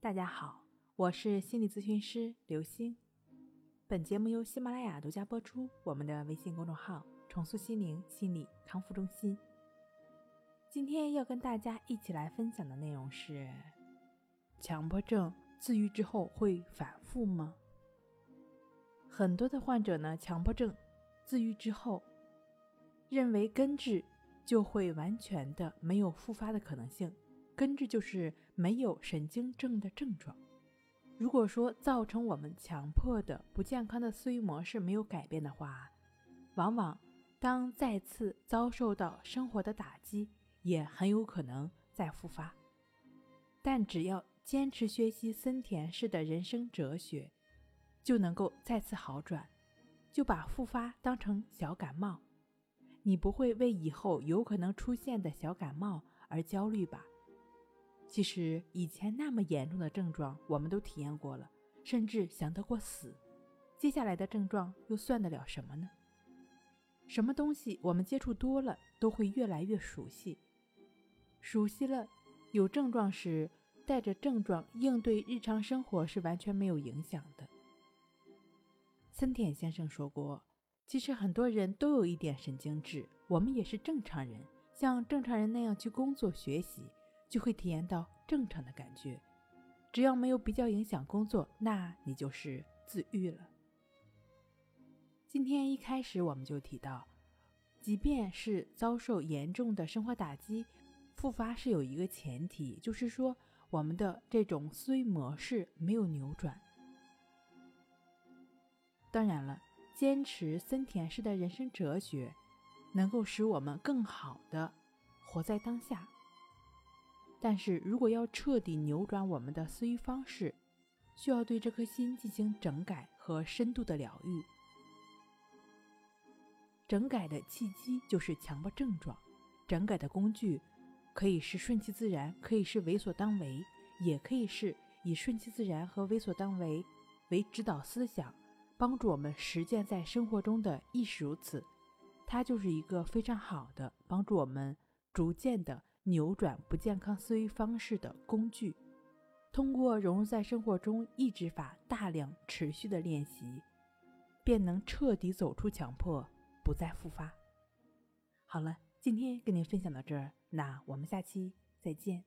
大家好，我是心理咨询师刘星。本节目由喜马拉雅独家播出。我们的微信公众号“重塑心灵心理康复中心”。今天要跟大家一起来分享的内容是：强迫症自愈之后会反复吗？很多的患者呢，强迫症自愈之后，认为根治就会完全的没有复发的可能性。根治就是没有神经症的症状。如果说造成我们强迫的不健康的思维模式没有改变的话，往往当再次遭受到生活的打击，也很有可能再复发。但只要坚持学习森田式的人生哲学，就能够再次好转。就把复发当成小感冒，你不会为以后有可能出现的小感冒而焦虑吧？其实以前那么严重的症状，我们都体验过了，甚至想得过死。接下来的症状又算得了什么呢？什么东西我们接触多了，都会越来越熟悉。熟悉了，有症状时带着症状应对日常生活是完全没有影响的。森田先生说过，其实很多人都有一点神经质，我们也是正常人，像正常人那样去工作学习。就会体验到正常的感觉，只要没有比较影响工作，那你就是自愈了。今天一开始我们就提到，即便是遭受严重的生活打击，复发是有一个前提，就是说我们的这种思维模式没有扭转。当然了，坚持森田式的人生哲学，能够使我们更好的活在当下。但是如果要彻底扭转我们的思维方式，需要对这颗心进行整改和深度的疗愈。整改的契机就是强迫症状，整改的工具可以是顺其自然，可以是为所当为，也可以是以顺其自然和为所当为为指导思想，帮助我们实践在生活中的亦是如此。它就是一个非常好的帮助我们逐渐的。扭转不健康思维方式的工具，通过融入在生活中，抑制法大量持续的练习，便能彻底走出强迫，不再复发。好了，今天跟您分享到这儿，那我们下期再见。